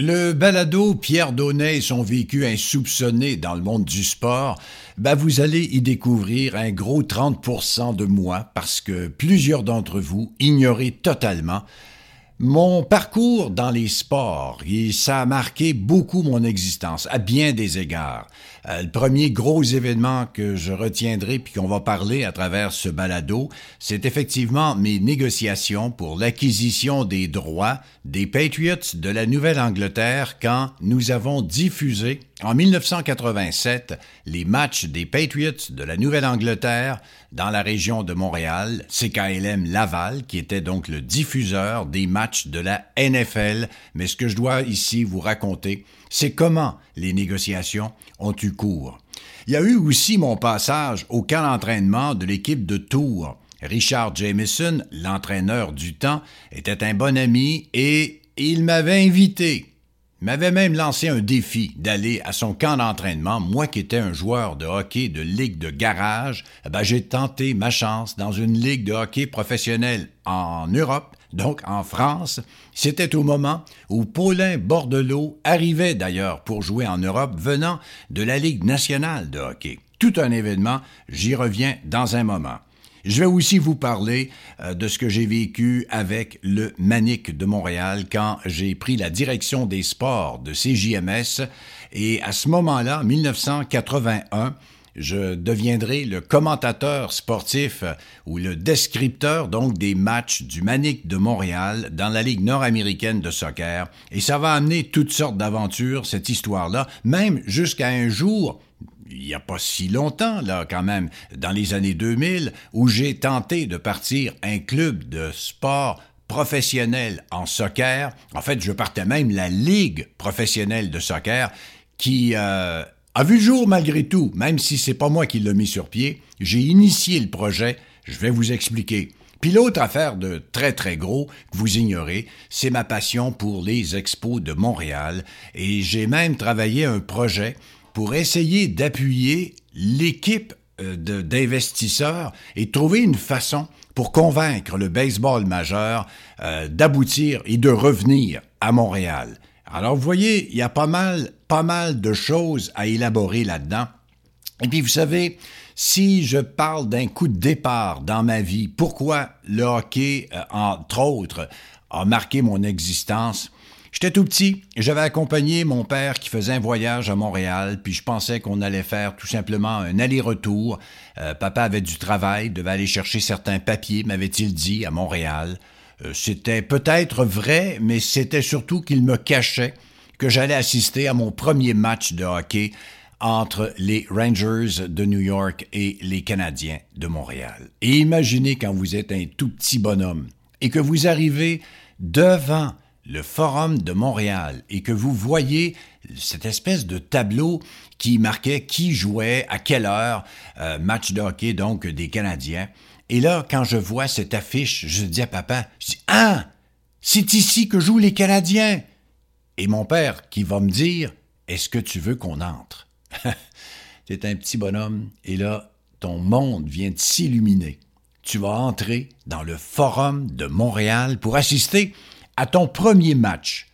Le balado Pierre Donnet et son vécu insoupçonné dans le monde du sport, ben vous allez y découvrir un gros 30% de moi parce que plusieurs d'entre vous ignoraient totalement mon parcours dans les sports, et ça a marqué beaucoup mon existence, à bien des égards. Euh, le premier gros événement que je retiendrai puis qu'on va parler à travers ce balado, c'est effectivement mes négociations pour l'acquisition des droits des Patriots de la Nouvelle-Angleterre quand nous avons diffusé en 1987 les matchs des Patriots de la Nouvelle-Angleterre dans la région de Montréal, CKLM Laval, qui était donc le diffuseur des matchs de la NFL. Mais ce que je dois ici vous raconter, c'est comment les négociations ont eu cours? Il y a eu aussi mon passage au camp d'entraînement de l'équipe de Tours. Richard Jameson, l'entraîneur du temps, était un bon ami et il m'avait invité m'avait même lancé un défi d'aller à son camp d'entraînement. Moi qui étais un joueur de hockey de ligue de garage, eh ben, j'ai tenté ma chance dans une ligue de hockey professionnelle en Europe, donc en France. C'était au moment où Paulin Bordelot arrivait d'ailleurs pour jouer en Europe venant de la Ligue nationale de hockey. Tout un événement, j'y reviens dans un moment. Je vais aussi vous parler euh, de ce que j'ai vécu avec le Manic de Montréal quand j'ai pris la direction des sports de CJMS et à ce moment-là, 1981, je deviendrai le commentateur sportif ou le descripteur donc des matchs du Manic de Montréal dans la Ligue nord-américaine de soccer et ça va amener toutes sortes d'aventures cette histoire-là, même jusqu'à un jour il n'y a pas si longtemps, là, quand même, dans les années 2000, où j'ai tenté de partir un club de sport professionnel en soccer. En fait, je partais même la Ligue professionnelle de soccer qui euh, a vu le jour malgré tout, même si c'est pas moi qui l'ai mis sur pied. J'ai initié le projet, je vais vous expliquer. Puis l'autre affaire de très très gros que vous ignorez, c'est ma passion pour les expos de Montréal et j'ai même travaillé un projet pour essayer d'appuyer l'équipe euh, d'investisseurs et trouver une façon pour convaincre le baseball majeur euh, d'aboutir et de revenir à Montréal. Alors vous voyez, il y a pas mal, pas mal de choses à élaborer là-dedans. Et puis vous savez, si je parle d'un coup de départ dans ma vie, pourquoi le hockey, euh, entre autres, a marqué mon existence, J'étais tout petit, j'avais accompagné mon père qui faisait un voyage à Montréal, puis je pensais qu'on allait faire tout simplement un aller-retour. Euh, papa avait du travail, devait aller chercher certains papiers, m'avait-il dit, à Montréal. Euh, c'était peut-être vrai, mais c'était surtout qu'il me cachait que j'allais assister à mon premier match de hockey entre les Rangers de New York et les Canadiens de Montréal. Et imaginez quand vous êtes un tout petit bonhomme et que vous arrivez devant le Forum de Montréal et que vous voyez cette espèce de tableau qui marquait qui jouait, à quelle heure, euh, match de hockey donc des Canadiens. Et là, quand je vois cette affiche, je dis à papa, je dis, ah, c'est ici que jouent les Canadiens. Et mon père qui va me dire, est-ce que tu veux qu'on entre? C'est un petit bonhomme et là, ton monde vient de s'illuminer. Tu vas entrer dans le Forum de Montréal pour assister à ton premier match.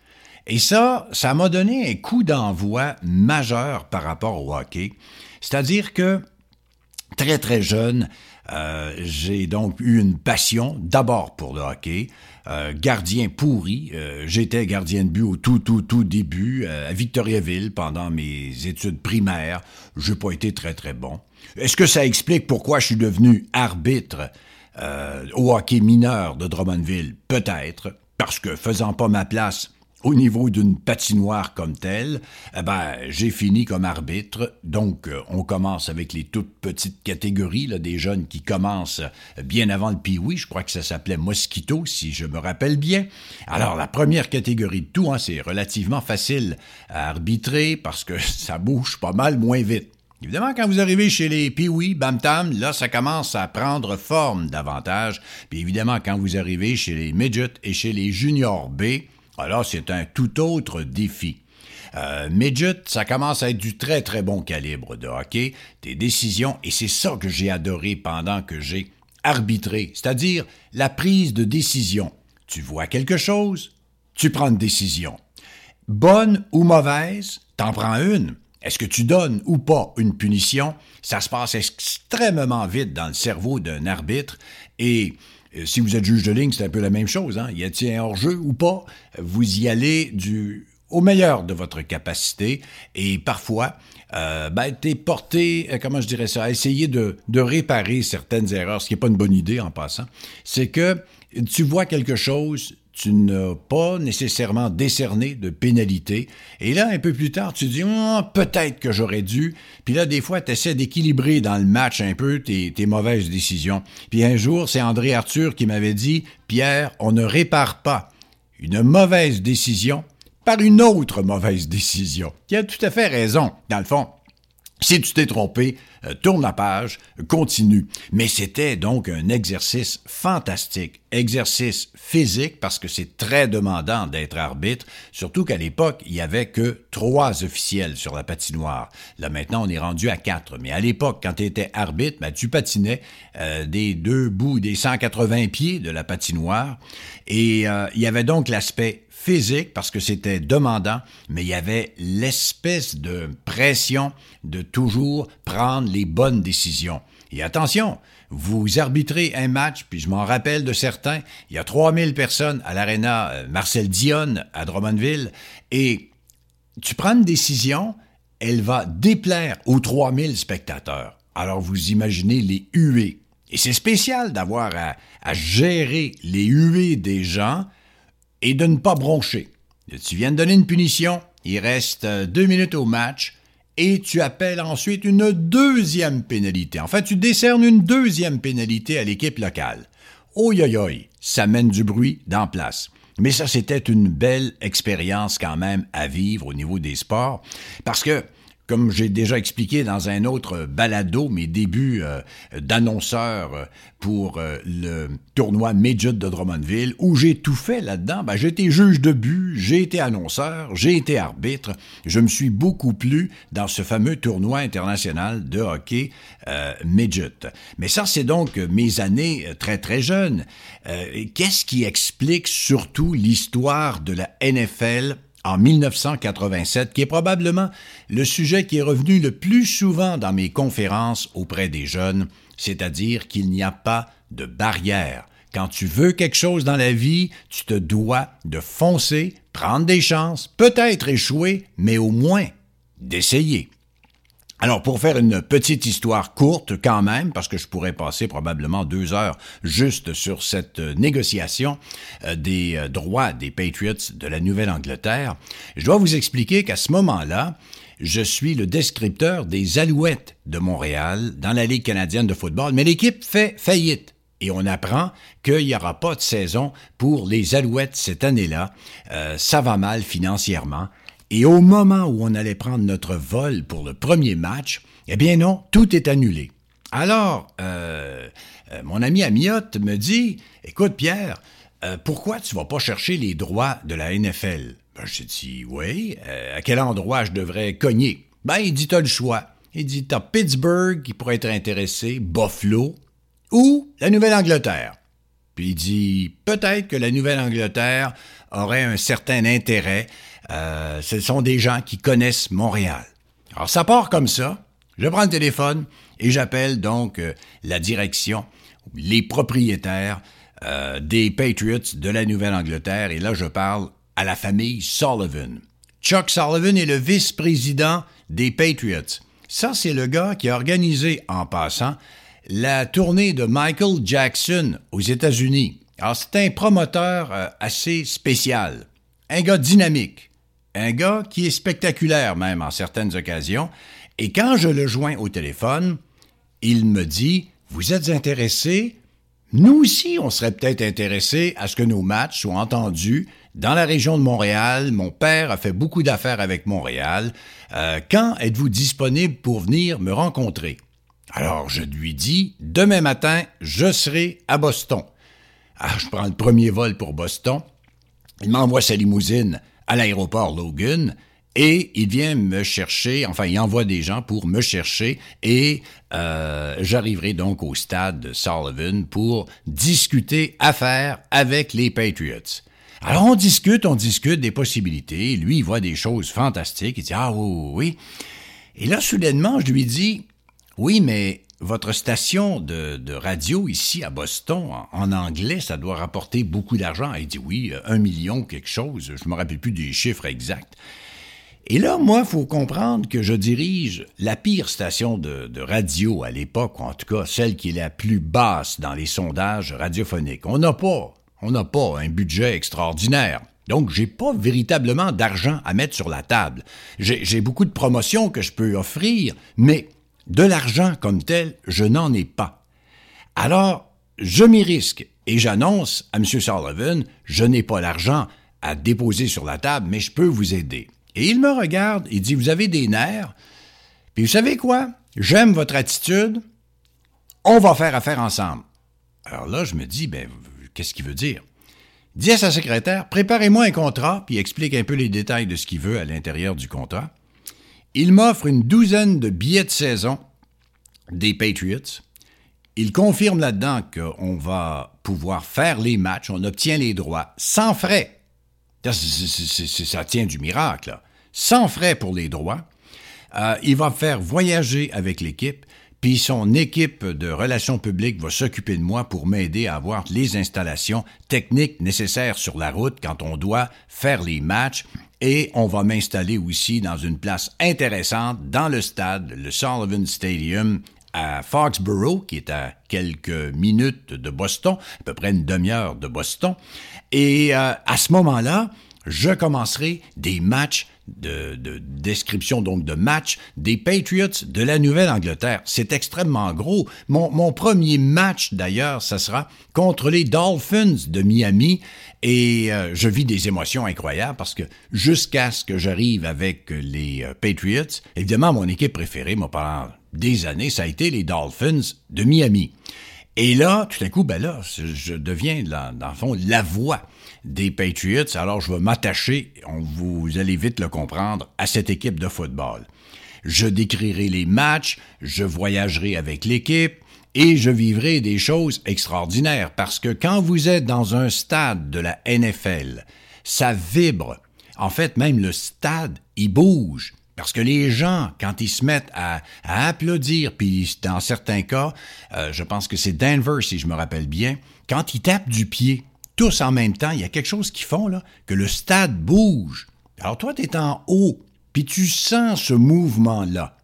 Et ça, ça m'a donné un coup d'envoi majeur par rapport au hockey. C'est-à-dire que très très jeune, euh, j'ai donc eu une passion d'abord pour le hockey. Euh, gardien pourri, euh, j'étais gardien de but au tout tout tout début à Victoriaville pendant mes études primaires. J'ai pas été très très bon. Est-ce que ça explique pourquoi je suis devenu arbitre au hockey mineur de Drummondville? Peut-être parce que faisant pas ma place au niveau d'une patinoire comme telle, eh ben, j'ai fini comme arbitre. Donc, euh, on commence avec les toutes petites catégories, là, des jeunes qui commencent bien avant le pioui. Je crois que ça s'appelait Mosquito, si je me rappelle bien. Alors, la première catégorie de tout, hein, c'est relativement facile à arbitrer parce que ça bouge pas mal moins vite. Évidemment, quand vous arrivez chez les Pee-Wee, Bam Tam, là, ça commence à prendre forme davantage. Puis évidemment, quand vous arrivez chez les Midgets et chez les Junior B, alors c'est un tout autre défi. Euh, midget, ça commence à être du très très bon calibre de hockey, des décisions, et c'est ça que j'ai adoré pendant que j'ai arbitré, c'est-à-dire la prise de décision. Tu vois quelque chose, tu prends une décision. bonne ou mauvaise, t'en prends une. Est-ce que tu donnes ou pas une punition? Ça se passe extrêmement vite dans le cerveau d'un arbitre et si vous êtes juge de ligne, c'est un peu la même chose. Hein? Y a-t-il un hors-jeu ou pas? Vous y allez du au meilleur de votre capacité et parfois, euh, ben, porté, euh, comment je dirais ça, à essayer de, de réparer certaines erreurs, ce qui n'est pas une bonne idée en passant. C'est que tu vois quelque chose, tu n'as pas nécessairement décerné de pénalité. Et là, un peu plus tard, tu dis, oh, peut-être que j'aurais dû. Puis là, des fois, tu essaies d'équilibrer dans le match un peu tes, tes mauvaises décisions. Puis un jour, c'est André Arthur qui m'avait dit, Pierre, on ne répare pas une mauvaise décision par une autre mauvaise décision. Il a tout à fait raison, dans le fond. Si tu t'es trompé, euh, tourne la page, continue. Mais c'était donc un exercice fantastique, exercice physique parce que c'est très demandant d'être arbitre, surtout qu'à l'époque, il y avait que trois officiels sur la patinoire. Là maintenant, on est rendu à quatre. Mais à l'époque, quand tu étais arbitre, ben, tu patinais euh, des deux bouts des 180 pieds de la patinoire et euh, il y avait donc l'aspect physique parce que c'était demandant, mais il y avait l'espèce de pression de toujours prendre les bonnes décisions. Et attention, vous arbitrez un match, puis je m'en rappelle de certains, il y a 3000 personnes à l'aréna euh, Marcel Dionne à Drummondville, et tu prends une décision, elle va déplaire aux 3000 spectateurs. Alors vous imaginez les huées. Et c'est spécial d'avoir à, à gérer les huées des gens et de ne pas broncher. Tu viens de donner une punition, il reste euh, deux minutes au match, et tu appelles ensuite une deuxième pénalité. En fait, tu décernes une deuxième pénalité à l'équipe locale. Oi, oi, oi, ça mène du bruit dans place. Mais ça, c'était une belle expérience quand même à vivre au niveau des sports, parce que comme j'ai déjà expliqué dans un autre balado, mes débuts euh, d'annonceur euh, pour euh, le tournoi Midget de Drummondville, où j'ai tout fait là-dedans, ben, j'ai été juge de but, j'ai été annonceur, j'ai été arbitre, je me suis beaucoup plu dans ce fameux tournoi international de hockey Midget. Mais ça, c'est donc mes années très très jeunes. Qu'est-ce qui explique surtout l'histoire de la NFL en 1987, qui est probablement le sujet qui est revenu le plus souvent dans mes conférences auprès des jeunes, c'est-à-dire qu'il n'y a pas de barrière. Quand tu veux quelque chose dans la vie, tu te dois de foncer, prendre des chances, peut-être échouer, mais au moins d'essayer. Alors, pour faire une petite histoire courte quand même, parce que je pourrais passer probablement deux heures juste sur cette euh, négociation euh, des euh, droits des Patriots de la Nouvelle-Angleterre, je dois vous expliquer qu'à ce moment-là, je suis le descripteur des Alouettes de Montréal dans la Ligue canadienne de football, mais l'équipe fait faillite. Et on apprend qu'il n'y aura pas de saison pour les Alouettes cette année-là. ça va mal financièrement. Et au moment où on allait prendre notre vol pour le premier match, eh bien non, tout est annulé. Alors, euh, euh, mon ami Amiotte me dit, écoute Pierre, euh, pourquoi tu vas pas chercher les droits de la NFL? Ben, j'ai dit, oui, à quel endroit je devrais cogner? Ben, il dit, t'as le choix. Il dit, t'as Pittsburgh qui pourrait être intéressé, Buffalo, ou la Nouvelle-Angleterre. Puis il dit, peut-être que la Nouvelle-Angleterre aurait un certain intérêt euh, ce sont des gens qui connaissent Montréal. Alors ça part comme ça. Je prends le téléphone et j'appelle donc euh, la direction, les propriétaires euh, des Patriots de la Nouvelle-Angleterre. Et là, je parle à la famille Sullivan. Chuck Sullivan est le vice-président des Patriots. Ça, c'est le gars qui a organisé, en passant, la tournée de Michael Jackson aux États-Unis. Alors, c'est un promoteur assez spécial, un gars dynamique, un gars qui est spectaculaire même en certaines occasions, et quand je le joins au téléphone, il me dit Vous êtes intéressé? Nous aussi, on serait peut-être intéressé à ce que nos matchs soient entendus dans la région de Montréal. Mon père a fait beaucoup d'affaires avec Montréal. Euh, quand êtes-vous disponible pour venir me rencontrer Alors je lui dis Demain matin, je serai à Boston. Ah, je prends le premier vol pour Boston. Il m'envoie sa limousine à l'aéroport Logan et il vient me chercher, enfin il envoie des gens pour me chercher et euh, j'arriverai donc au stade de Sullivan pour discuter affaires avec les Patriots. Alors on discute, on discute des possibilités. Lui, voit des choses fantastiques. Il dit Ah oui, oui. Et là, soudainement, je lui dis Oui, mais votre station de, radio ici à Boston, en, anglais, ça doit rapporter beaucoup d'argent. Il dit oui, un million quelque chose. Je me rappelle plus des chiffres exacts. Et là, moi, il faut comprendre que je dirige la pire station de, de radio à l'époque, en tout cas celle qui est la plus basse dans les sondages radiophoniques. On n'a pas, on n'a pas un budget extraordinaire. Donc, j'ai pas véritablement d'argent à mettre sur la table. J'ai beaucoup de promotions que je peux offrir, mais de l'argent comme tel, je n'en ai pas. Alors, je m'y risque et j'annonce à M. Sullivan, je n'ai pas l'argent à déposer sur la table, mais je peux vous aider. Et il me regarde, il dit, vous avez des nerfs, puis vous savez quoi? J'aime votre attitude, on va faire affaire ensemble. Alors là, je me dis, ben, qu'est-ce qu'il veut dire? Il dit à sa secrétaire, préparez-moi un contrat, puis explique un peu les détails de ce qu'il veut à l'intérieur du contrat. Il m'offre une douzaine de billets de saison des Patriots. Il confirme là-dedans qu'on va pouvoir faire les matchs, on obtient les droits sans frais. Ça, tient du miracle. Sans frais pour les droits. Euh, il va faire voyager avec l'équipe, puis son équipe de relations publiques va s'occuper de moi pour m'aider à avoir les installations techniques nécessaires sur la route quand on doit faire les matchs. Et on va m'installer aussi dans une place intéressante dans le stade, le Sullivan Stadium, à Foxborough, qui est à quelques minutes de Boston, à peu près une demi-heure de Boston. Et euh, à ce moment-là, je commencerai des matchs de, description donc de matchs des Patriots de la Nouvelle-Angleterre. C'est extrêmement gros. Mon, premier match d'ailleurs, ça sera contre les Dolphins de Miami et euh, je vis des émotions incroyables parce que jusqu'à ce que j'arrive avec les euh, Patriots, évidemment mon équipe préférée, moi pendant des années, ça a été les Dolphins de Miami. Et là, tout à coup, ben là, je deviens, dans le fond, la voix des Patriots. Alors, je vais m'attacher, vous allez vite le comprendre, à cette équipe de football. Je décrirai les matchs, je voyagerai avec l'équipe, et je vivrai des choses extraordinaires parce que quand vous êtes dans un stade de la NFL, ça vibre. En fait, même le stade, il bouge. Parce que les gens, quand ils se mettent à, applaudir, puis dans certains cas, euh, je pense que c'est Denver, si je me rappelle bien, quand ils tapent du pied, tous en même temps, il y a quelque chose qui font, là, que le stade bouge. Alors toi, tu es en haut, puis tu sens ce mouvement-là.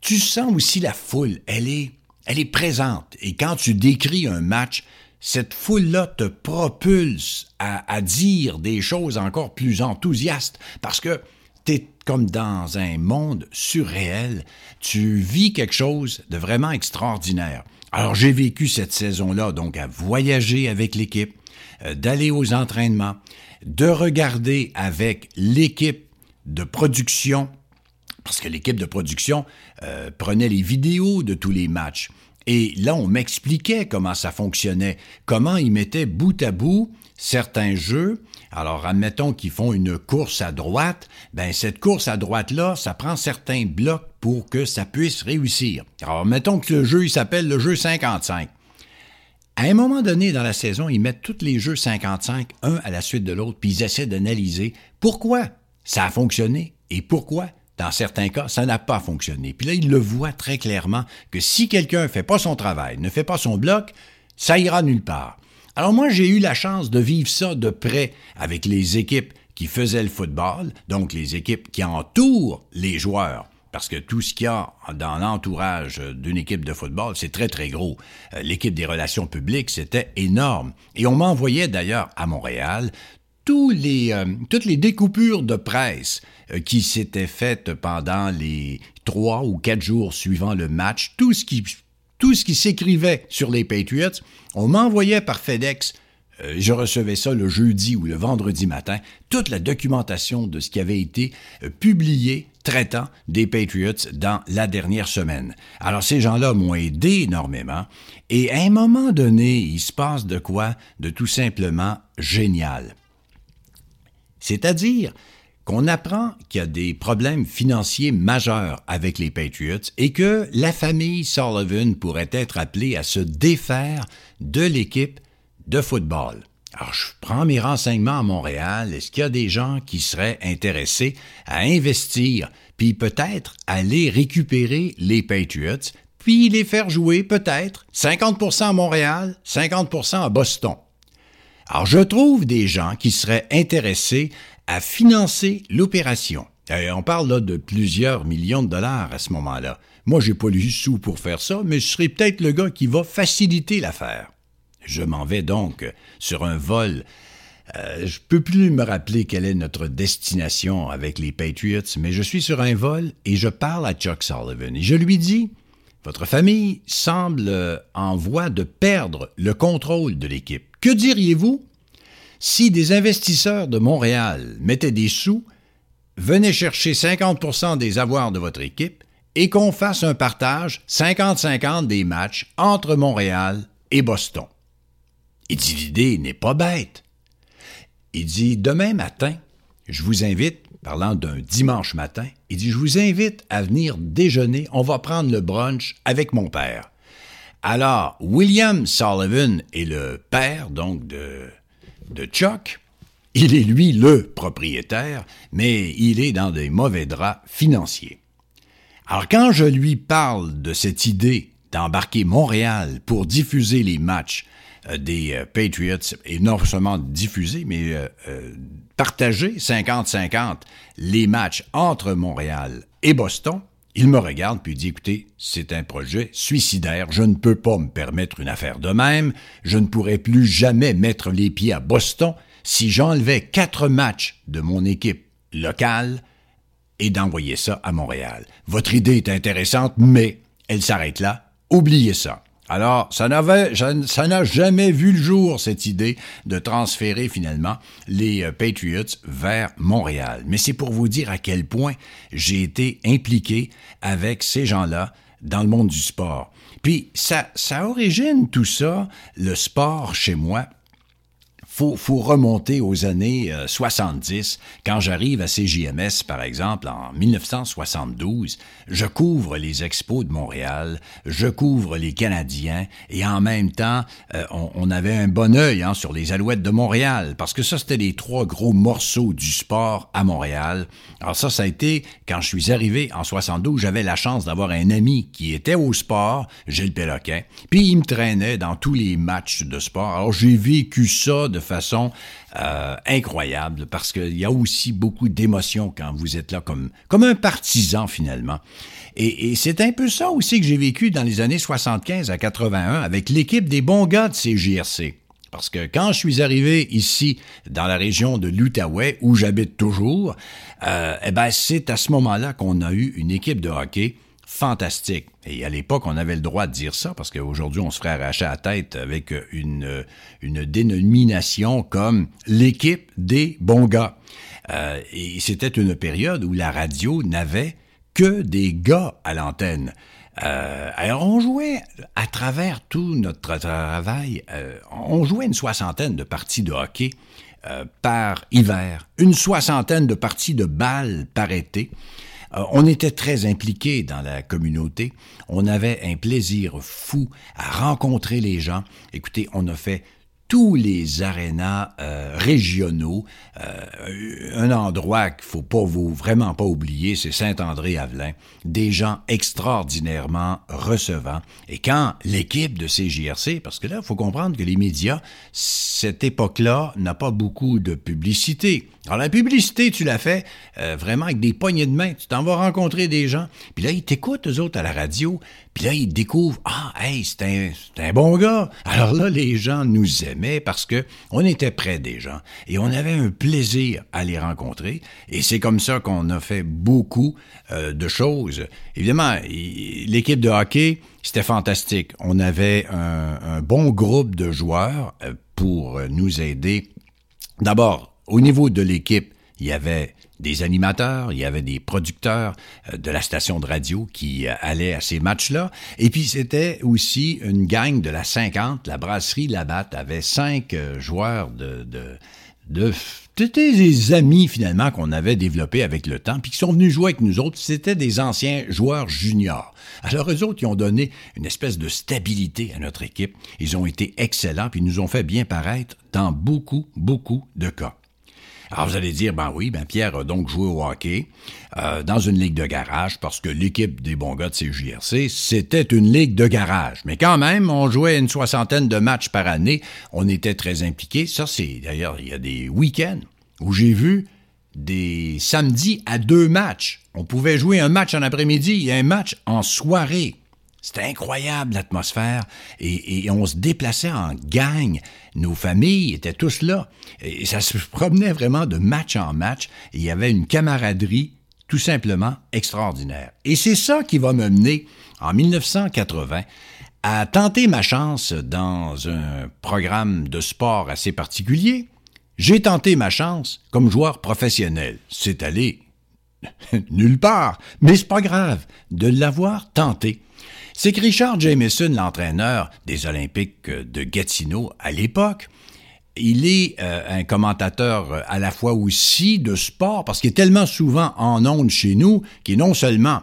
Tu sens aussi la foule, elle est, elle est présente. Et quand tu décris un match, cette foule-là te propulse à, à dire des choses encore plus enthousiastes, parce que tu comme dans un monde surréel. Tu vis quelque chose de vraiment extraordinaire. Alors j'ai vécu cette saison-là, donc à voyager avec l'équipe, d'aller aux entraînements, de regarder avec l'équipe de production, parce que l'équipe de production euh, prenait les vidéos de tous les matchs. Et là, on m'expliquait comment ça fonctionnait, comment ils mettaient bout à bout certains jeux alors, admettons qu'ils font une course à droite, ben cette course à droite-là, ça prend certains blocs pour que ça puisse réussir. Alors, mettons que le jeu, il s'appelle le jeu 55. À un moment donné dans la saison, ils mettent tous les jeux 55, un à la suite de l'autre, puis ils essaient d'analyser pourquoi ça a fonctionné et pourquoi, dans certains cas, ça n'a pas fonctionné. Puis là, ils le voient très clairement que si quelqu'un ne fait pas son travail, ne fait pas son bloc, ça ira nulle part. Alors moi, j'ai eu la chance de vivre ça de près avec les équipes qui faisaient le football, donc les équipes qui entourent les joueurs. Parce que tout ce qu'il y a dans l'entourage d'une équipe de football, c'est très, très gros. Euh, l'équipe des relations publiques, c'était énorme. Et on m'envoyait d'ailleurs à Montréal euh, toutes les découpures de presse euh, qui s'étaient faites pendant les trois ou quatre jours suivant le match, tout ce qui tout ce qui s'écrivait sur les Patriots, on m'envoyait par FedEx je recevais ça le jeudi ou le vendredi matin, toute la documentation de ce qui avait été publié traitant des Patriots dans la dernière semaine. Alors ces gens-là m'ont aidé énormément et à un moment donné, il se passe de quoi de tout simplement génial. C'est-à-dire qu'on apprend qu'il y a des problèmes financiers majeurs avec les Patriots et que la famille Sullivan pourrait être appelée à se défaire de l'équipe de football. Alors, je prends mes renseignements à Montréal. Est-ce qu'il y a des gens qui seraient intéressés à investir, puis peut-être aller récupérer les Patriots, puis les faire jouer peut-être? 50% à Montréal, 50% à Boston? Alors, je trouve des gens qui seraient intéressés à financer l'opération. Euh, on parle là de plusieurs millions de dollars à ce moment-là. Moi, j'ai pas lu sous pour faire ça, mais je serai peut-être le gars qui va faciliter l'affaire. Je m'en vais donc sur un vol. Euh, je peux plus me rappeler quelle est notre destination avec les Patriots, mais je suis sur un vol et je parle à Chuck Sullivan et je lui dis Votre famille semble en voie de perdre le contrôle de l'équipe. Que diriez-vous si des investisseurs de Montréal mettaient des sous, venaient chercher 50% des avoirs de votre équipe et qu'on fasse un partage 50-50 des matchs entre Montréal et Boston? Il dit l'idée n'est pas bête. Il dit demain matin, je vous invite, parlant d'un dimanche matin, il dit je vous invite à venir déjeuner, on va prendre le brunch avec mon père. Alors, William Sullivan est le père donc de, de Chuck. Il est lui le propriétaire, mais il est dans des mauvais draps financiers. Alors quand je lui parle de cette idée d'embarquer Montréal pour diffuser les matchs des euh, Patriots, et non seulement diffuser, mais euh, partager 50-50 les matchs entre Montréal et Boston, il me regarde puis dit écoutez, c'est un projet suicidaire, je ne peux pas me permettre une affaire de même, je ne pourrai plus jamais mettre les pieds à Boston si j'enlevais quatre matchs de mon équipe locale et d'envoyer ça à Montréal. Votre idée est intéressante, mais elle s'arrête là. Oubliez ça. Alors, ça n'a jamais vu le jour, cette idée de transférer finalement les euh, Patriots vers Montréal. Mais c'est pour vous dire à quel point j'ai été impliqué avec ces gens-là dans le monde du sport. Puis, ça, ça origine tout ça, le sport chez moi, faut, faut remonter aux années 70. Euh, Quand j'arrive à CJMS, par exemple, en 1972, je couvre les expos de Montréal, je couvre les Canadiens, et en même temps, euh, on, avait un bon œil hein, sur les Alouettes de Montréal, parce que ça, c'était les trois gros morceaux du sport à Montréal. Alors ça, ça a été, quand je suis arrivé en 72, j'avais la chance d'avoir un ami qui était au sport, Gilles Péloquin, puis il me traînait dans tous les matchs de sport. Alors j'ai vécu ça de façon euh, incroyable parce qu'il y a aussi beaucoup d'émotions quand vous êtes là comme, un partisan finalement. Et, c'est un peu ça aussi que j'ai vécu dans les années 75 à 81 avec l'équipe des bons gars de CJRC. Parce que quand je suis arrivé ici, dans la région de l'Outaouais, où j'habite toujours, euh, eh ben c'est à ce moment-là qu'on a eu une équipe de hockey fantastique. Et à l'époque, on avait le droit de dire ça, parce qu'aujourd'hui, on se ferait arracher la tête avec une, une dénomination comme l'équipe des bons gars. Euh, et c'était une période où la radio n'avait que des gars à l'antenne. Euh, alors on jouait à travers tout notre travail, euh, on jouait une soixantaine de parties de hockey par hiver, une soixantaine de parties de balles par été. Euh, on était très impliqués dans la communauté. On avait un plaisir fou à rencontrer les gens. Écoutez, on a fait tous les arénas euh, régionaux. Euh, un endroit qu'il faut pas vous vraiment pas oublier, c'est Saint-André-Avelin. Des gens extraordinairement recevants. Et quand l'équipe de CJRC, parce que là, il faut comprendre que les médias, cette époque-là, n'a pas beaucoup de publicité. Alors la publicité, tu l'as fait euh, vraiment avec des poignées de main. Tu t'en vas rencontrer des gens. Puis là, ils t'écoutent, eux autres, à la radio. Puis là, ils découvrent, ah, hey, c'est un, un, bon gars. Alors là, les gens nous aimaient parce que on était près des gens. Et on avait un plaisir à les rencontrer. Et c'est comme ça qu'on a fait beaucoup euh, de choses. Évidemment, l'équipe de hockey, c'était fantastique. On avait un, un, bon groupe de joueurs euh, pour nous aider. D'abord, au niveau de l'équipe, il y avait des animateurs, il y avait des producteurs euh, de la station de radio qui euh, allaient à ces matchs-là. Et puis c'était aussi une gang de la 50, la brasserie Labatte avait cinq euh, joueurs de, de, de c'était des amis finalement qu'on avait développés avec le temps, puis qui sont venus jouer avec nous autres. C'était des anciens joueurs juniors. Alors eux autres, ils ont donné une espèce de stabilité à notre équipe. Ils ont été excellents, puis ils nous ont fait bien paraître dans beaucoup, beaucoup de cas. Alors vous allez dire, ben oui, ben Pierre a donc joué au hockey euh, dans une ligue de garage parce que l'équipe des bons gars de CJRC, c'était une ligue de garage. Mais quand même, on jouait une soixantaine de matchs par année. On était très impliqués. Ça, c'est d'ailleurs, il y a des week-ends où j'ai vu des samedis à deux matchs. On pouvait jouer un match en après-midi et un match en soirée. C'était incroyable l'atmosphère et, on se déplaçait en gang. Nos familles étaient tous là et ça se promenait vraiment de match en match. Et il y avait une camaraderie tout simplement extraordinaire. Et c'est ça qui va me mener en 1980 à tenter ma chance dans un programme de sport assez particulier. J'ai tenté ma chance comme joueur professionnel. C'est allé nulle part, mais c'est pas grave de l'avoir tenté c'est que Richard Jameson, l'entraîneur des Olympiques de Gatineau à l'époque, il est euh, un commentateur euh, à la fois aussi de sport, parce qu'il est tellement souvent en ondes chez nous, qu'il est non seulement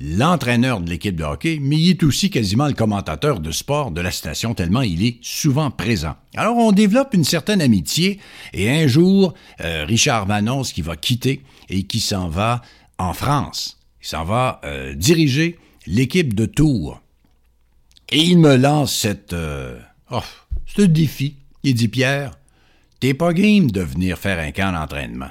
l'entraîneur de l'équipe de hockey, mais il est aussi quasiment le commentateur de sport de la station, tellement il est souvent présent. Alors on développe une certaine amitié, et un jour, euh, Richard Vanons qui va quitter et qui s'en va en France. Il s'en va diriger l'équipe de Tours. Et il me lance cette, euh, oh, ce défi. Il dit Pierre, t'es pas game de venir faire un camp d'entraînement.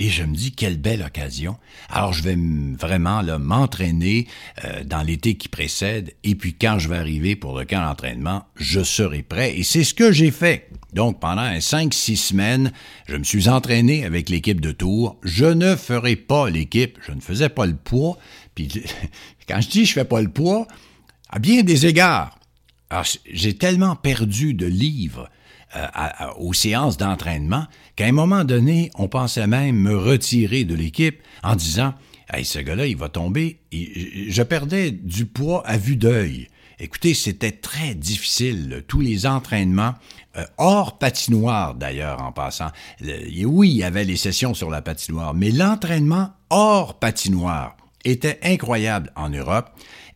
Et je me dis, quelle belle occasion. Alors, je vais vraiment m'entraîner euh, dans l'été qui précède, et puis quand je vais arriver pour le camp d'entraînement, je serai prêt. Et c'est ce que j'ai fait. Donc, pendant cinq, six semaines, je me suis entraîné avec l'équipe de Tours. Je ne ferai pas l'équipe, je ne faisais pas le poids. Puis, quand je dis je fais pas le poids, à bien des égards, j'ai tellement perdu de livres euh, aux séances d'entraînement qu'à un moment donné, on pensait même me retirer de l'équipe en disant Hey, ce gars-là, il va tomber. je perdais du poids à vue d'œil. Écoutez, c'était très difficile, tous les entraînements, euh, hors patinoire d'ailleurs en passant. oui, il y avait les sessions sur la patinoire, mais l'entraînement hors patinoire était incroyable en Europe.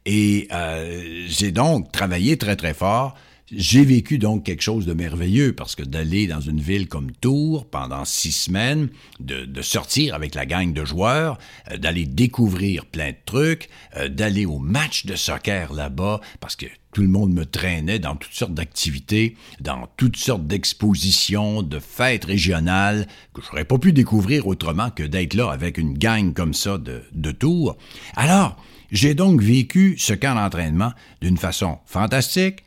Et euh, j'ai donc travaillé très très fort j'ai vécu donc quelque chose de merveilleux parce que d'aller dans une ville comme Tours pendant six semaines, de, sortir avec la gang de joueurs, euh, d'aller découvrir plein de trucs, euh, d'aller au match de soccer là-bas parce que tout le monde me traînait dans toutes sortes d'activités, dans toutes sortes d'expositions, de fêtes régionales que j'aurais pas pu découvrir autrement que d'être là avec une gang comme ça de, de Tours. Alors, j'ai donc vécu ce camp d'entraînement d'une façon fantastique,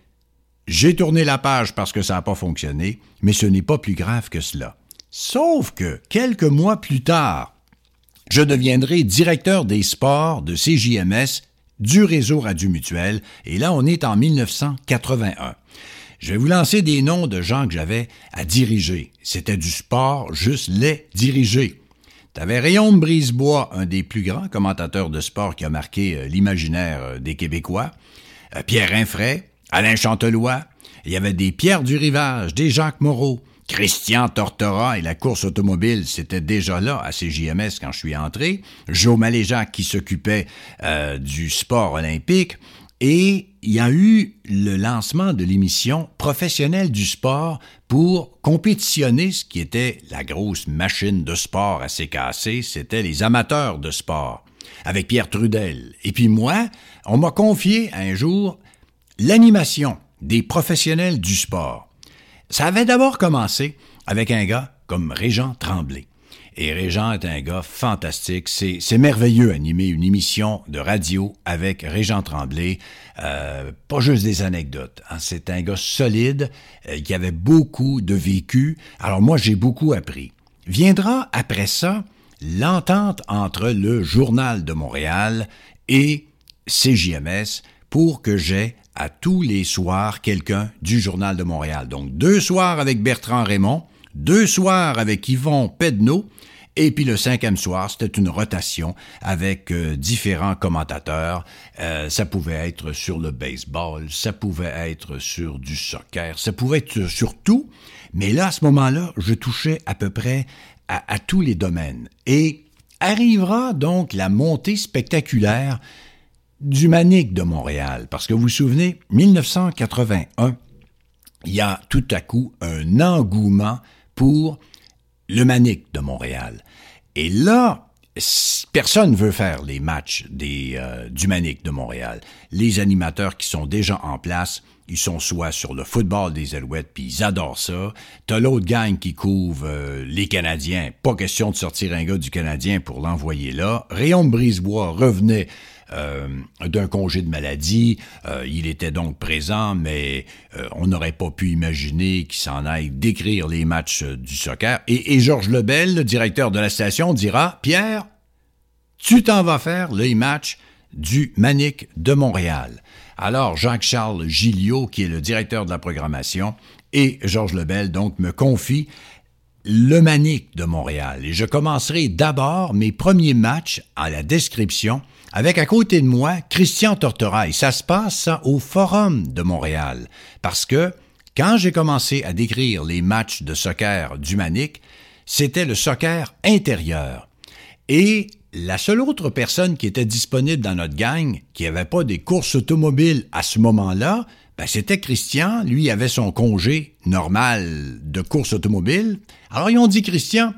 j'ai tourné la page parce que ça n'a pas fonctionné, mais ce n'est pas plus grave que cela. Sauf que, quelques mois plus tard, je deviendrai directeur des sports de CJMS du réseau Radio Mutuel, et là on est en 1981. Je vais vous lancer des noms de gens que j'avais à diriger. C'était du sport, juste les diriger. T'avais Rayon Brisebois, un des plus grands commentateurs de sport qui a marqué euh, l'imaginaire euh, des Québécois. Euh, Pierre Rinfray, Alain Chantelois, il y avait des Pierre du Rivage, des Jacques Moreau, Christian Tortora et la course automobile, c'était déjà là à CJMS quand je suis entré. Joe Maléjac qui s'occupait euh, du sport olympique. Et il y a eu le lancement de l'émission professionnelle du sport pour compétitionner ce qui était la grosse machine de sport à CKC, c'était les amateurs de sport, avec Pierre Trudel. Et puis moi, on m'a confié un jour l'animation des professionnels du sport. Ça avait d'abord commencé avec un gars comme Régent Tremblay. Et Régent est un gars fantastique. C'est merveilleux animer une émission de radio avec Régent Tremblay. Euh, pas juste des anecdotes. Hein. C'est un gars solide euh, qui avait beaucoup de vécu. Alors moi, j'ai beaucoup appris. Viendra après ça l'entente entre le Journal de Montréal et CJMS pour que j'ai à tous les soirs quelqu'un du Journal de Montréal. Donc deux soirs avec Bertrand Raymond, deux soirs avec Yvon Pedneau, et puis le cinquième soir, c'était une rotation avec euh, différents commentateurs. Euh, ça pouvait être sur le baseball, ça pouvait être sur du soccer, ça pouvait être sur tout. Mais là, à ce moment-là, je touchais à peu près à, à tous les domaines. Et arrivera donc la montée spectaculaire du Manic de Montréal. Parce que vous vous souvenez, 1981, il y a tout à coup un engouement pour le Manic de Montréal. Et là, personne veut faire les matchs des, euh, du Manic de Montréal. Les animateurs qui sont déjà en place, ils sont soit sur le football des Alouettes, puis ils adorent ça. T'as l'autre gang qui couvre euh, les Canadiens. Pas question de sortir un gars du Canadien pour l'envoyer là. Rayon Brisebois revenait euh, d'un congé de maladie. Euh, il était donc présent, mais euh, on n'aurait pas pu imaginer qu'il s'en aille décrire les matchs du soccer. Et, Georges Lebel, le directeur de la station, dira Pierre, tu t'en vas faire les matchs du Manic de Montréal. Alors, Jacques-Charles Gilliot, qui est le directeur de la programmation, et Georges Lebel, donc, me confient le Manic de Montréal. Et je commencerai d'abord mes premiers matchs à la description avec à côté de moi Christian Tortoraille. Ça se passe au Forum de Montréal. Parce que quand j'ai commencé à décrire les matchs de soccer du Manic, c'était le soccer intérieur. Et la seule autre personne qui était disponible dans notre gang, qui n'avait pas des courses automobiles à ce moment-là, ben c'était Christian. Lui avait son congé normal de course automobile. Alors ils ont dit, Christian,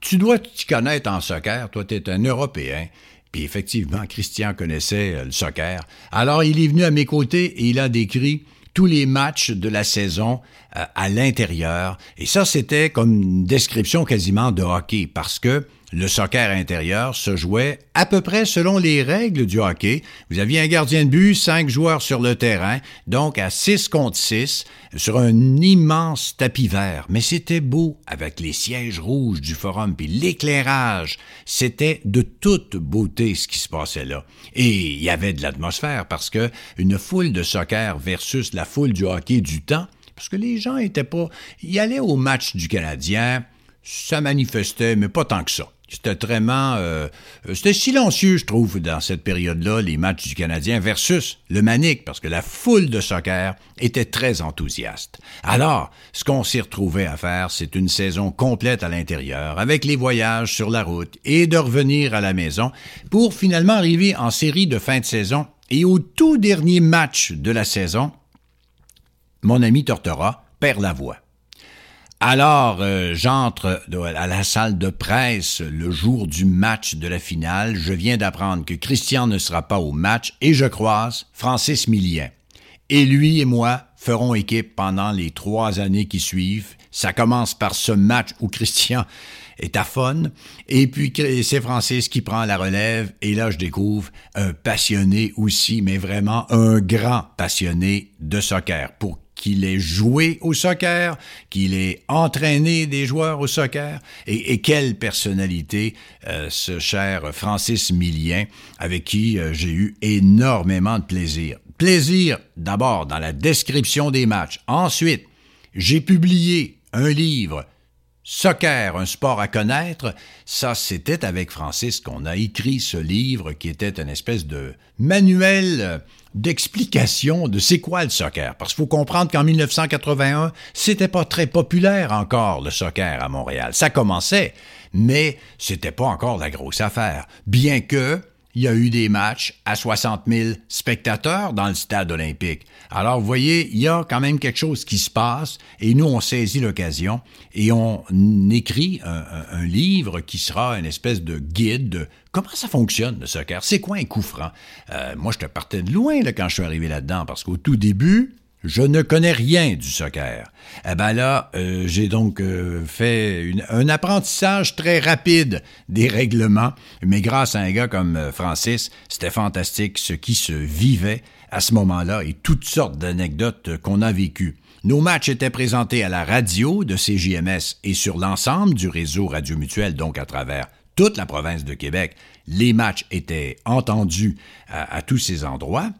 tu dois t'y connaître en soccer, toi tu es un Européen. Puis effectivement, Christian connaissait euh, le soccer. Alors il est venu à mes côtés et il a décrit tous les matchs de la saison euh, à l'intérieur. Et ça, c'était comme une description quasiment de hockey, parce que le soccer intérieur se jouait à peu près selon les règles du hockey. Vous aviez un gardien de but, cinq joueurs sur le terrain, donc à 6 contre 6, sur un immense tapis vert. Mais c'était beau avec les sièges rouges du forum, puis l'éclairage. C'était de toute beauté ce qui se passait là. Et il y avait de l'atmosphère parce que une foule de soccer versus la foule du hockey du temps, parce que les gens étaient pas... Ils allaient au match du Canadien, ça manifestait, mais pas tant que ça. C'était vraiment... Euh, c'était silencieux, je trouve, dans cette période-là, les matchs du Canadien versus le Manic, parce que la foule de soccer était très enthousiaste. Alors, ce qu'on s'y retrouvait à faire, c'est une saison complète à l'intérieur, avec les voyages sur la route et de revenir à la maison, pour finalement arriver en série de fin de saison et au tout dernier match de la saison, mon ami Tortora perd la voix. Alors, euh, j'entre à la salle de presse le jour du match de la finale. Je viens d'apprendre que Christian ne sera pas au match et je croise Francis Millien. Et lui et moi ferons équipe pendant les trois années qui suivent. Ça commence par ce match où Christian est à fun. Et puis, c'est Francis qui prend la relève. Et là, je découvre un passionné aussi, mais vraiment un grand passionné de soccer. Pour qu'il ait joué au soccer, qu'il ait entraîné des joueurs au soccer, et, quelle personnalité euh, ce cher Francis Millien, avec qui euh, j'ai eu énormément de plaisir. Plaisir d'abord dans la description des matchs. Ensuite, j'ai publié un livre Soccer, un sport à connaître, ça c'était avec Francis qu'on a écrit ce livre qui était une espèce de manuel d'explication de c'est quoi le soccer. Parce qu'il faut comprendre qu'en 1981, c'était pas très populaire encore le soccer à Montréal. Ça commençait, mais c'était pas encore la grosse affaire. Bien que il y a eu des matchs à 60 000 spectateurs dans le stade olympique. Alors, vous voyez, il y a quand même quelque chose qui se passe et nous, on saisit l'occasion et on écrit un, livre qui sera une espèce de guide de comment ça fonctionne, le soccer. C'est quoi un coup franc? Euh, moi, je te partais de loin là, quand je suis arrivé là-dedans parce qu'au tout début, je ne connais rien du soccer. Eh ben là, euh, j'ai donc euh, fait un apprentissage très rapide des règlements, mais grâce à un gars comme euh, Francis, c'était fantastique ce qui se vivait à ce moment-là et toutes sortes d'anecdotes qu'on a vécues. Nos matchs étaient présentés à la radio de CJMS et sur l'ensemble du réseau Radio Mutuel, donc à travers toute la province de Québec. Les matchs étaient entendus à tous ces endroits.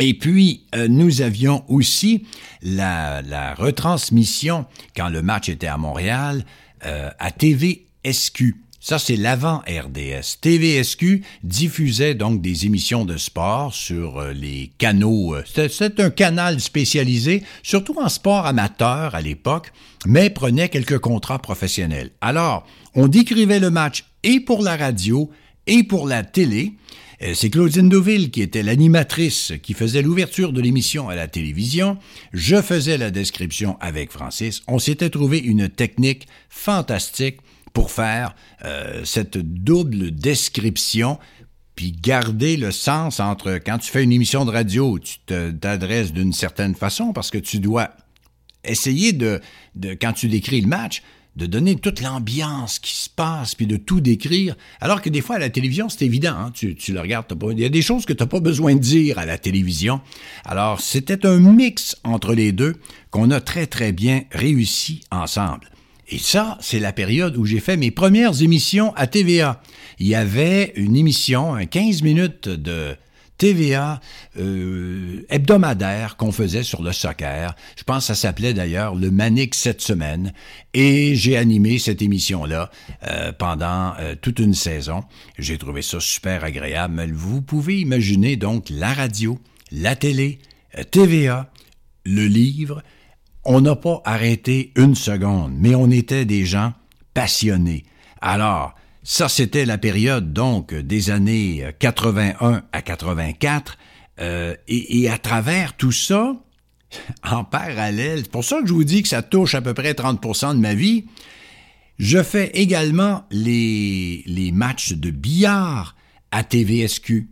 Et puis, euh, nous avions aussi la, retransmission, quand le match était à Montréal, euh, à TV SQ. Ça, c'est l'avant RDS. TVSQ diffusait donc des émissions de sport sur euh, les canaux. Euh, c'était un canal spécialisé, surtout en sport amateur à l'époque, mais prenait quelques contrats professionnels. Alors, on décrivait le match et pour la radio et pour la télé. Euh, c'est Claudine Deauville qui était l'animatrice qui faisait l'ouverture de l'émission à la télévision. Je faisais la description avec Francis. On s'était trouvé une technique fantastique pour faire euh, cette double description puis garder le sens entre quand tu fais une émission de radio, tu t'adresses d'une certaine façon parce que tu dois essayer de, de, quand tu décris le match, de donner toute l'ambiance qui se passe, puis de tout décrire, alors que des fois à la télévision, c'est évident, hein, tu, le regardes, pas, il y a des choses que tu n'as pas besoin de dire à la télévision. Alors c'était un mix entre les deux qu'on a très très bien réussi ensemble. Et ça, c'est la période où j'ai fait mes premières émissions à TVA. Il y avait une émission, 15 minutes de TVA euh, hebdomadaire qu'on faisait sur le soccer. Je pense que ça s'appelait d'ailleurs le Manic cette semaine. Et j'ai animé cette émission-là euh, pendant euh, toute une saison. J'ai trouvé ça super agréable. Vous pouvez imaginer donc la radio, la télé, TVA, le livre, on n'a pas arrêté une seconde, mais on était des gens passionnés. Alors, ça c'était la période donc des années 81 à 84, euh, et, à travers tout ça, en parallèle, c'est pour ça que je vous dis que ça touche à peu près 30% de ma vie, je fais également les, les matchs de billard à TVSQ.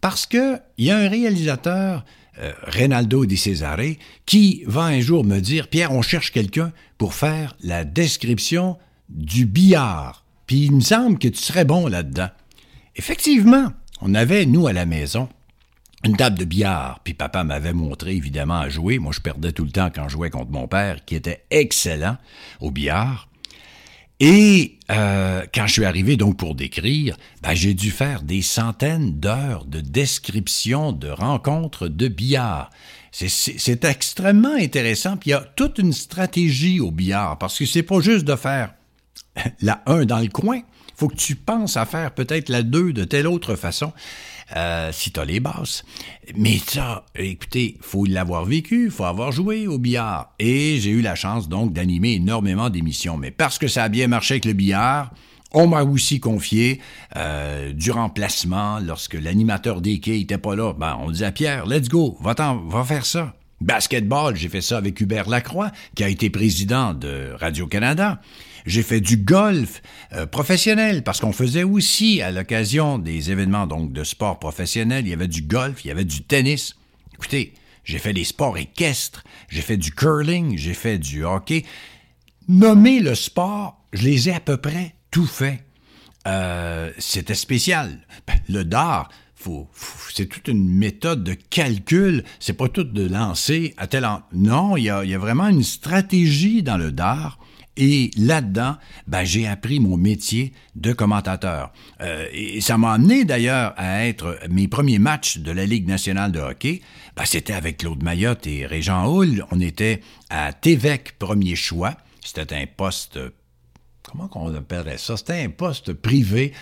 Parce que il y a un réalisateur euh, Reynaldo Di Cesare, qui va un jour me dire Pierre, on cherche quelqu'un pour faire la description du billard. Puis il me semble que tu serais bon là-dedans. Effectivement, on avait, nous, à la maison, une table de billard, puis papa m'avait montré évidemment à jouer. Moi, je perdais tout le temps quand je jouais contre mon père, qui était excellent au billard. Et euh, quand je suis arrivé donc pour décrire, ben, j'ai dû faire des centaines d'heures de description de rencontres de billard. C'est extrêmement intéressant, puis il y a toute une stratégie au billard, parce que c'est pas juste de faire la 1 dans le coin, faut que tu penses à faire peut-être la 2 de telle autre façon. Euh, si tu as les basses. Mais ça, écoutez, faut l'avoir vécu, faut avoir joué au billard. Et j'ai eu la chance donc d'animer énormément d'émissions. Mais parce que ça a bien marché avec le billard, on m'a aussi confié euh, du remplacement lorsque l'animateur des quais était pas là. Ben, on disait à Pierre, let's go, va, va faire ça. Basketball, j'ai fait ça avec Hubert Lacroix, qui a été président de Radio-Canada. J'ai fait du golf euh, professionnel parce qu'on faisait aussi à l'occasion des événements donc de sport professionnel, il y avait du golf, il y avait du tennis. Écoutez, j'ai fait des sports équestres, j'ai fait du curling, j'ai fait du hockey. Nommer le sport, je les ai à peu près tout fait. Euh, c'était spécial. Ben, le dard, c'est toute une méthode de calcul. C'est pas tout de lancer à tel an. Non, il y a, vraiment une stratégie dans le dard et là-dedans, ben, j'ai appris mon métier de commentateur. Euh, et ça m'a amené d'ailleurs à être mes premiers matchs de la Ligue nationale de hockey. Ben, c'était avec Claude Mayotte et Régent Hull. On était à Tévec premier choix. C'était un poste comment qu'on appellerait ça? C'était un poste privé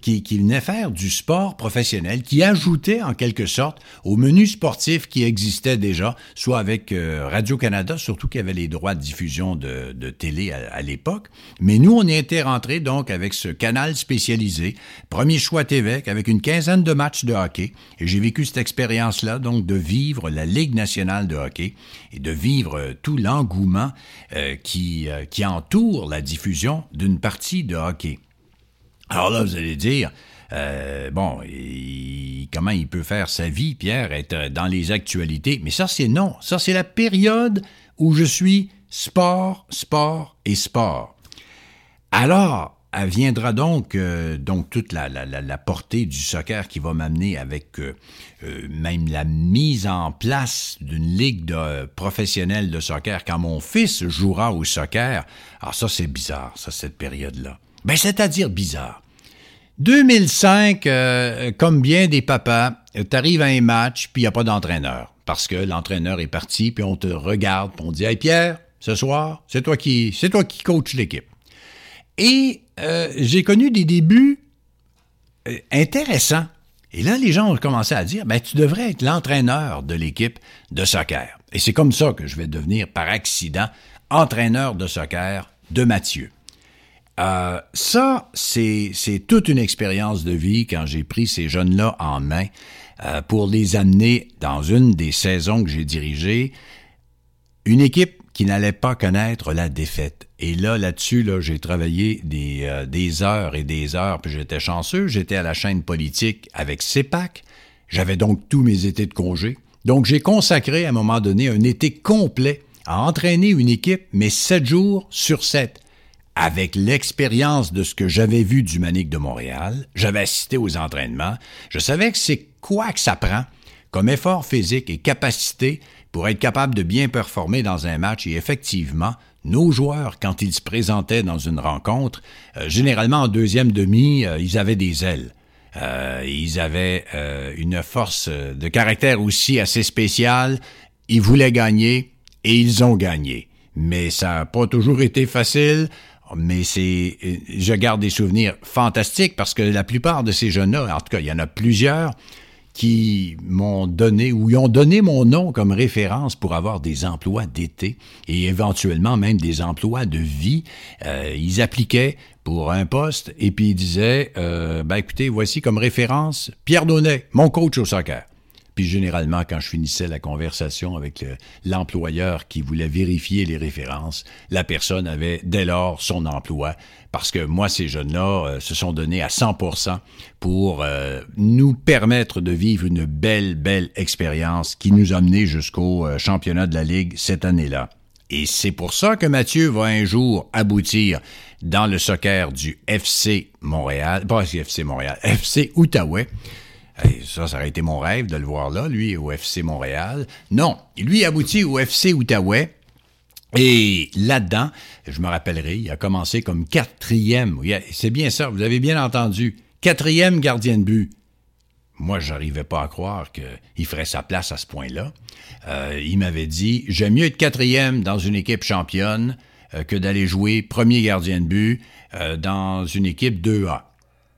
qui, venait faire du sport professionnel, qui ajoutait en quelque sorte au menu sportif qui existait déjà, soit avec euh, Radio-Canada, surtout qu'il y avait les droits de diffusion de, télé à, l'époque. Mais nous, on y était rentrés donc avec ce canal spécialisé, premier choix TV, avec une quinzaine de matchs de hockey. Et j'ai vécu cette expérience-là, donc de vivre la Ligue nationale de hockey et de vivre tout l'engouement euh, euh, qui entoure la diffusion d'une partie de hockey. Alors là, vous allez dire, euh, bon, comment il peut faire sa vie, Pierre, être dans les actualités? Mais ça, c'est non. Ça, c'est la période où je suis sport, sport et sport. Alors, viendra donc, euh, donc toute la, la, portée du soccer qui va m'amener avec euh, même la mise en place d'une ligue de, professionnelle de soccer quand mon fils jouera au soccer. Alors ça, c'est bizarre, ça, cette période-là. Ben, c'est-à-dire bizarre. 2005, euh, comme bien des papas, t'arrives à un match, puis il n'y a pas d'entraîneur. Parce que l'entraîneur est parti, puis on te regarde, puis on dit Hey Pierre, ce soir, c'est toi qui c'est toi qui coach l'équipe. Et euh, j'ai connu des débuts euh, intéressants. Et là, les gens ont commencé à dire, ben, tu devrais être l'entraîneur de l'équipe de soccer. Et c'est comme ça que je vais devenir, par accident, entraîneur de soccer de Mathieu. Euh, ça, c'est toute une expérience de vie quand j'ai pris ces jeunes-là en main euh, pour les amener dans une des saisons que j'ai dirigées, une équipe qui n'allait pas connaître la défaite. Et là, là-dessus, là, j'ai travaillé des, euh, des heures et des heures, puis j'étais chanceux. J'étais à la chaîne politique avec CEPAC. J'avais donc tous mes étés de congé. Donc, j'ai consacré à un moment donné un été complet à entraîner une équipe, mais sept jours sur sept avec l'expérience de ce que j'avais vu du Manic de Montréal, j'avais assisté aux entraînements, je savais que c'est quoi que ça prend comme effort physique et capacité pour être capable de bien performer dans un match et effectivement, nos joueurs, quand ils se présentaient dans une rencontre, euh, généralement en deuxième demi, euh, ils avaient des ailes. Euh, ils avaient une force de caractère aussi assez spéciale. Ils voulaient gagner et ils ont gagné. Mais ça n'a pas toujours été facile mais c'est, je garde des souvenirs fantastiques parce que la plupart de ces jeunes-là, en tout cas, il y en a plusieurs qui m'ont donné ou ont donné mon nom comme référence pour avoir des emplois d'été et éventuellement même des emplois de vie. Euh, ils appliquaient pour un poste et puis ils disaient, euh, ben écoutez, voici comme référence Pierre Donnet, mon coach au soccer. Puis généralement, quand je finissais la conversation avec l'employeur qui voulait vérifier les références, la personne avait dès lors son emploi parce que moi, ces jeunes-là euh, se sont donnés à 100% pour euh, nous permettre de vivre une belle, belle expérience qui nous a menés jusqu'au euh, championnat de la Ligue cette année-là. Et c'est pour ça que Mathieu va un jour aboutir dans le soccer du FC Montréal, pas FC Montréal, FC Outaouais, ça, ça aurait été mon rêve de le voir là, lui, au FC Montréal. Non, lui aboutit au FC Outaouais. Et là-dedans, je me rappellerai, il a commencé comme quatrième. C'est bien ça, vous avez bien entendu. Quatrième gardien de but. Moi, j'arrivais pas à croire qu'il ferait sa place à ce point-là. Euh, il m'avait dit, j'aime mieux être quatrième dans une équipe championne euh, que d'aller jouer premier gardien de but euh, dans une équipe 2A.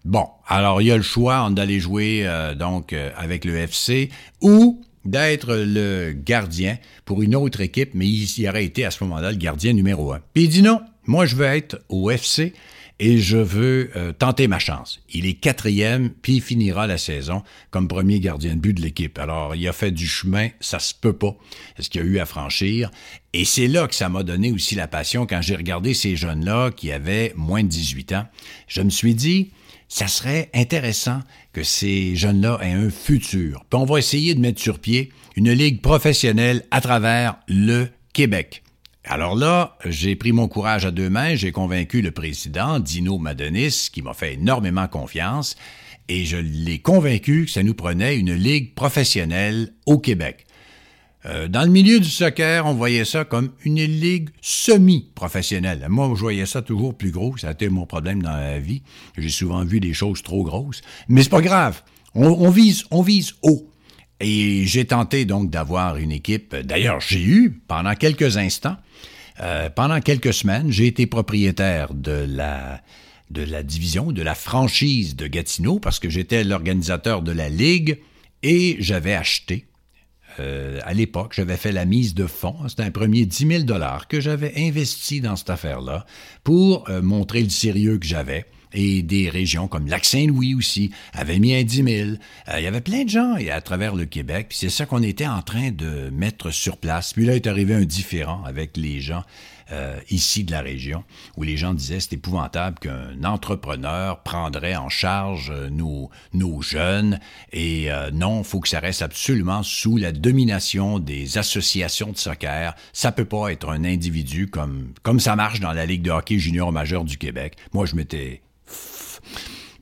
Bon, alors il y a le choix d'aller jouer euh, donc euh, avec le FC ou d'être le gardien pour une autre équipe, mais il, y aurait été à ce moment-là le gardien numéro un. Puis il dit non, moi je veux être au FC et je veux euh, tenter ma chance. Il est quatrième, puis il finira la saison comme premier gardien de but de l'équipe. Alors, il a fait du chemin, ça se peut pas, ce qu'il a eu à franchir? Et c'est là que ça m'a donné aussi la passion quand j'ai regardé ces jeunes-là qui avaient moins de 18 ans. Je me suis dit, ça serait intéressant que ces jeunes-là aient un futur. Puis on va essayer de mettre sur pied une ligue professionnelle à travers le Québec. Alors là, j'ai pris mon courage à deux mains, j'ai convaincu le président, Dino Madonis, qui m'a fait énormément confiance, et je l'ai convaincu que ça nous prenait une ligue professionnelle au Québec. Euh, dans le milieu du soccer, on voyait ça comme une ligue semi-professionnelle. Moi, je voyais ça toujours plus gros. Ça a été mon problème dans la vie. J'ai souvent vu des choses trop grosses. Mais c'est pas grave. On, vise, on vise haut. Et j'ai tenté donc d'avoir une équipe. D'ailleurs, j'ai eu pendant quelques instants, euh, pendant quelques semaines, j'ai été propriétaire de la de la division, de la franchise de Gatineau, parce que j'étais l'organisateur de la ligue et j'avais acheté euh, à l'époque, j'avais fait la mise de fonds. C'était un premier 10 000 dollars que j'avais investi dans cette affaire-là pour euh, montrer le sérieux que j'avais. Et des régions comme Lac-Saint-Louis aussi avaient mis un 10 000. Euh, il y avait plein de gens à travers le Québec. c'est ça qu'on était en train de mettre sur place. Puis là est arrivé un différent avec les gens euh, ici de la région, où les gens disaient c'est épouvantable qu'un entrepreneur prendrait en charge euh, nos, nos jeunes et euh, non, faut que ça reste absolument sous la domination des associations de soccer. Ça peut pas être un individu comme, comme ça marche dans la Ligue de hockey junior majeur du Québec. Moi, je m'étais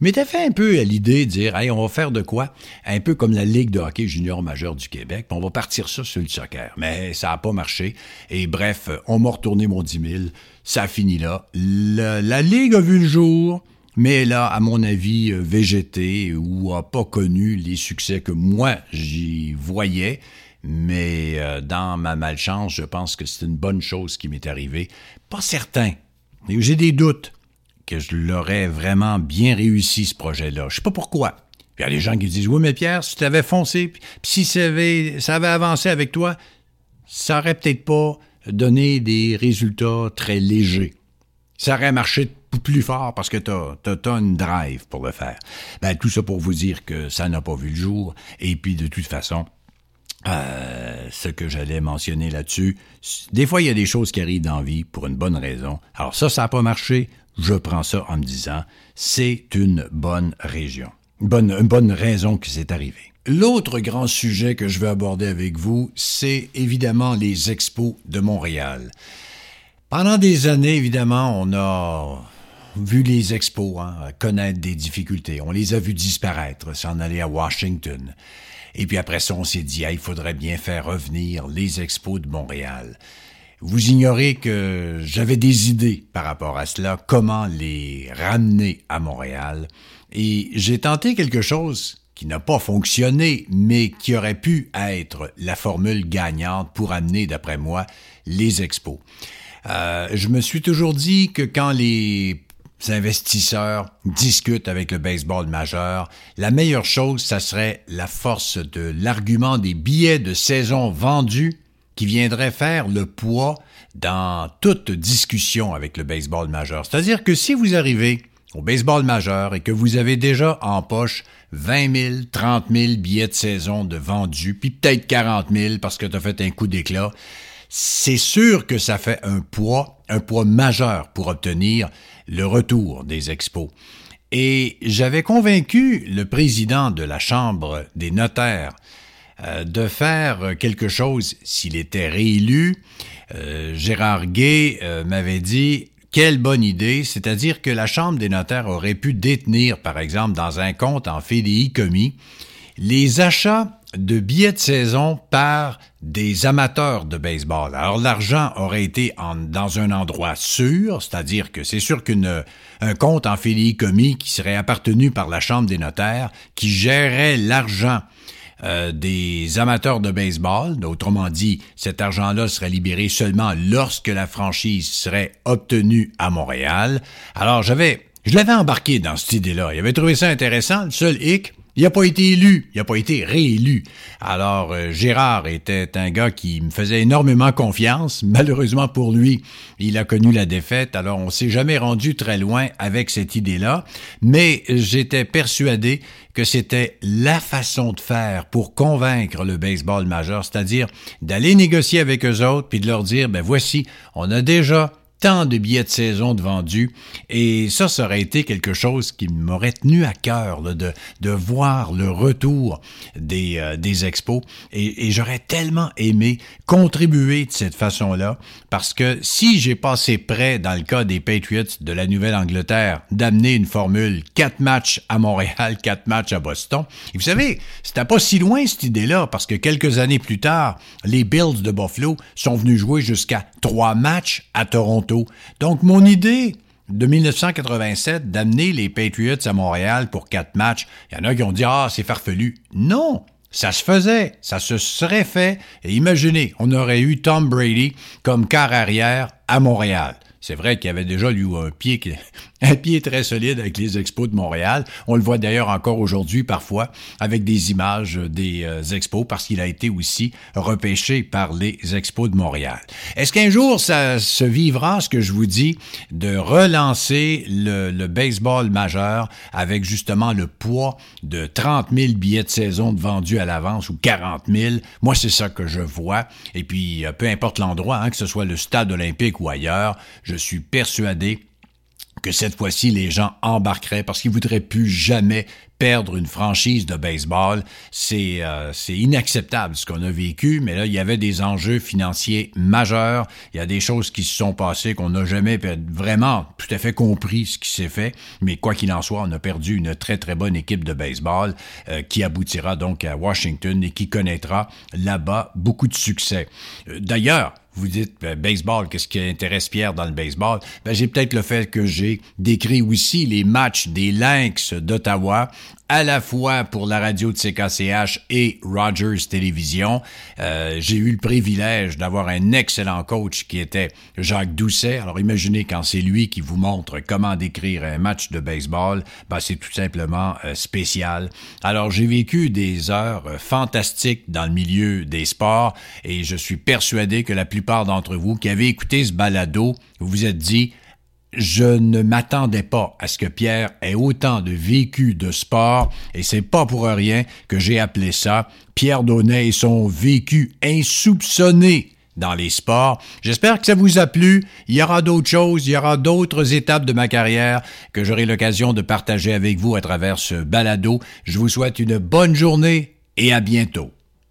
mais t'as fait un peu à l'idée de dire, hey, on va faire de quoi? Un peu comme la Ligue de hockey junior majeur du Québec, on va partir ça sur le soccer. Mais ça n'a pas marché. Et bref, on m'a retourné mon 10 000. Ça a fini là. La, Ligue a vu le jour, mais là, à mon avis, euh, végété ou a pas connu les succès que moi j'y voyais. Mais euh, dans ma malchance, je pense que c'est une bonne chose qui m'est arrivée. Pas certain. J'ai des doutes que je l'aurais vraiment bien réussi, ce projet-là. Je sais pas pourquoi. Il y a des gens qui disent, oui, mais Pierre, si tu avais foncé, puis si ça avait, avancé avec toi, ça aurait peut-être pas donné des résultats très légers. Ça aurait marché plus fort parce que tu as, une drive pour le faire. Ben, tout ça pour vous dire que ça n'a pas vu le jour. Et puis, de toute façon, euh, ce que j'allais mentionner là-dessus, des fois, il y a des choses qui arrivent dans vie pour une bonne raison. Alors ça, ça n'a pas marché. Je prends ça en me disant, c'est une bonne région. Une bonne raison que c'est arrivé. L'autre grand sujet que je veux aborder avec vous, c'est évidemment les expos de Montréal. Pendant des années, évidemment, on a vu les expos hein, connaître des difficultés. On les a vus disparaître, s'en aller à Washington. Et puis après ça, on s'est dit, ah, il faudrait bien faire revenir les expos de Montréal. Vous ignorez que j'avais des idées par rapport à cela, comment les ramener à Montréal. Et j'ai tenté quelque chose qui n'a pas fonctionné, mais qui aurait pu être la formule gagnante pour amener, d'après moi, les expos. Euh, je me suis toujours dit que quand les investisseurs discutent avec le baseball majeur, la meilleure chose, ça serait la force de l'argument des billets de saison vendus qui viendrait faire le poids dans toute discussion avec le baseball majeur. C'est-à-dire que si vous arrivez au baseball majeur et que vous avez déjà en poche 20 000, 30 000 billets de saison de vendus, puis peut-être 40 000 parce que tu as fait un coup d'éclat, c'est sûr que ça fait un poids, un poids majeur pour obtenir le retour des expos. Et j'avais convaincu le président de la Chambre des notaires de faire quelque chose s'il était réélu. Euh, Gérard Gay euh, m'avait dit quelle bonne idée, c'est-à-dire que la Chambre des notaires aurait pu détenir, par exemple, dans un compte en FDI commis, les achats de billets de saison par des amateurs de baseball. Alors l'argent aurait été dans un endroit sûr, c'est-à-dire que c'est sûr qu'un compte en commis qui serait appartenu par la Chambre des notaires, qui gérerait l'argent euh, des amateurs de baseball. Autrement dit, cet argent-là serait libéré seulement lorsque la franchise serait obtenue à Montréal. Alors j'avais, je l'avais embarqué dans cette idée-là. Il avait trouvé ça intéressant. Le seul hic, il n'a pas été élu, il n'a pas été réélu. Alors, euh, Gérard était un gars qui me faisait énormément confiance. Malheureusement pour lui, il a connu la défaite, alors on s'est jamais rendu très loin avec cette idée-là. Mais j'étais persuadé que c'était la façon de faire pour convaincre le baseball majeur, c'est-à-dire d'aller négocier avec eux autres, puis de leur dire, ben voici, on a déjà tant de billets de saison de vendus. Et ça, ça aurait été quelque chose qui m'aurait tenu à cœur de, de voir le retour des, euh, des expos. Et, et j'aurais tellement aimé contribuer de cette façon-là parce que si j'ai passé près, dans le cas des Patriots de la Nouvelle-Angleterre, d'amener une formule quatre matchs à Montréal, quatre matchs à Boston, et vous savez, c'était pas si loin cette idée-là parce que quelques années plus tard, les Bills de Buffalo sont venus jouer jusqu'à trois matchs à Toronto donc, mon idée de 1987 d'amener les Patriots à Montréal pour quatre matchs, il y en a qui ont dit Ah, c'est farfelu. Non! Ça se faisait, ça se serait fait, et imaginez, on aurait eu Tom Brady comme quart arrière à Montréal. C'est vrai qu'il avait déjà lui un pied, un pied très solide avec les expos de Montréal. On le voit d'ailleurs encore aujourd'hui parfois avec des images des euh, expos parce qu'il a été aussi repêché par les expos de Montréal. Est-ce qu'un jour ça se vivra, ce que je vous dis, de relancer le, le baseball majeur avec justement le poids de 30 000 billets de saison de vendus à l'avance ou 40 000? Moi, c'est ça que je vois. Et puis, euh, peu importe l'endroit, hein, que ce soit le stade olympique ou ailleurs, suis persuadé que cette fois-ci, les gens embarqueraient parce qu'ils voudraient plus jamais perdre une franchise de baseball. C'est euh, c'est inacceptable ce qu'on a vécu, mais là, il y avait des enjeux financiers majeurs. Il y a des choses qui se sont passées qu'on n'a jamais vraiment tout à fait compris ce qui s'est fait. Mais quoi qu'il en soit, on a perdu une très, très bonne équipe de baseball euh, qui aboutira donc à Washington et qui connaîtra là-bas beaucoup de succès. Euh, d'ailleurs, vous dites ben, baseball, qu'est-ce qui intéresse Pierre dans le baseball? Ben, j'ai peut-être le fait que j'ai décrit aussi les matchs des Lynx d'Ottawa à la fois pour la radio de CKCH et Rogers Télévision. Euh, j'ai eu le privilège d'avoir un excellent coach qui était Jacques Doucet. Alors imaginez quand c'est lui qui vous montre comment décrire un match de baseball, ben, c'est tout simplement euh, spécial. Alors j'ai vécu des heures euh, fantastiques dans le milieu des sports et je suis persuadé que la plupart d'entre vous qui avez écouté ce balado, vous vous êtes dit je ne m'attendais pas à ce que Pierre ait autant de vécu de sport, et c'est pas pour rien que j'ai appelé ça Pierre Donnet et son vécu insoupçonné dans les sports. J'espère que ça vous a plu. Il y aura d'autres choses, il y aura d'autres étapes de ma carrière que j'aurai l'occasion de partager avec vous à travers ce balado. Je vous souhaite une bonne journée et à bientôt.